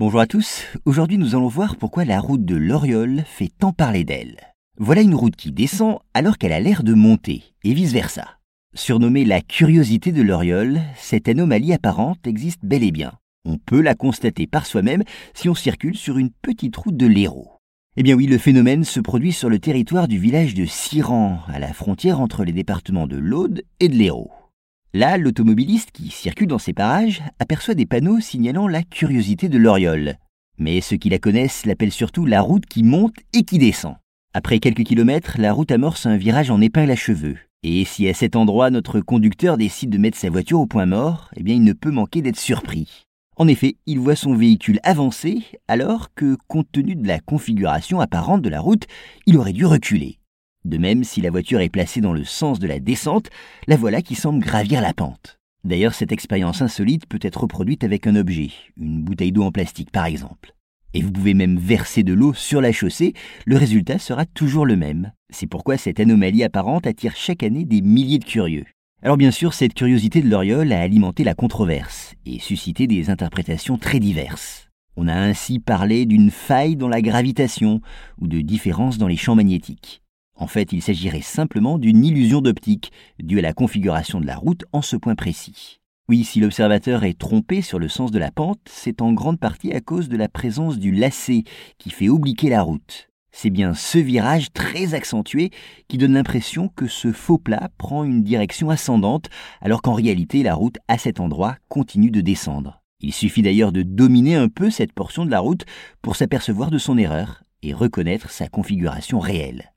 Bonjour à tous, aujourd'hui nous allons voir pourquoi la route de l'Oriole fait tant parler d'elle. Voilà une route qui descend alors qu'elle a l'air de monter, et vice-versa. Surnommée la curiosité de l'Oriole, cette anomalie apparente existe bel et bien. On peut la constater par soi-même si on circule sur une petite route de l'Hérault. Eh bien oui, le phénomène se produit sur le territoire du village de Siran, à la frontière entre les départements de l'Aude et de l'Hérault. Là, l'automobiliste qui circule dans ces parages aperçoit des panneaux signalant la curiosité de l'Oriole. Mais ceux qui la connaissent l'appellent surtout la route qui monte et qui descend. Après quelques kilomètres, la route amorce un virage en épingle à cheveux. Et si à cet endroit notre conducteur décide de mettre sa voiture au point mort, eh bien il ne peut manquer d'être surpris. En effet, il voit son véhicule avancer alors que, compte tenu de la configuration apparente de la route, il aurait dû reculer. De même, si la voiture est placée dans le sens de la descente, la voilà qui semble gravir la pente. D'ailleurs, cette expérience insolite peut être reproduite avec un objet, une bouteille d'eau en plastique par exemple. Et vous pouvez même verser de l'eau sur la chaussée, le résultat sera toujours le même. C'est pourquoi cette anomalie apparente attire chaque année des milliers de curieux. Alors bien sûr, cette curiosité de l'Oriole a alimenté la controverse et suscité des interprétations très diverses. On a ainsi parlé d'une faille dans la gravitation ou de différences dans les champs magnétiques. En fait, il s'agirait simplement d'une illusion d'optique due à la configuration de la route en ce point précis. Oui, si l'observateur est trompé sur le sens de la pente, c'est en grande partie à cause de la présence du lacet qui fait obliquer la route. C'est bien ce virage très accentué qui donne l'impression que ce faux plat prend une direction ascendante, alors qu'en réalité la route à cet endroit continue de descendre. Il suffit d'ailleurs de dominer un peu cette portion de la route pour s'apercevoir de son erreur et reconnaître sa configuration réelle.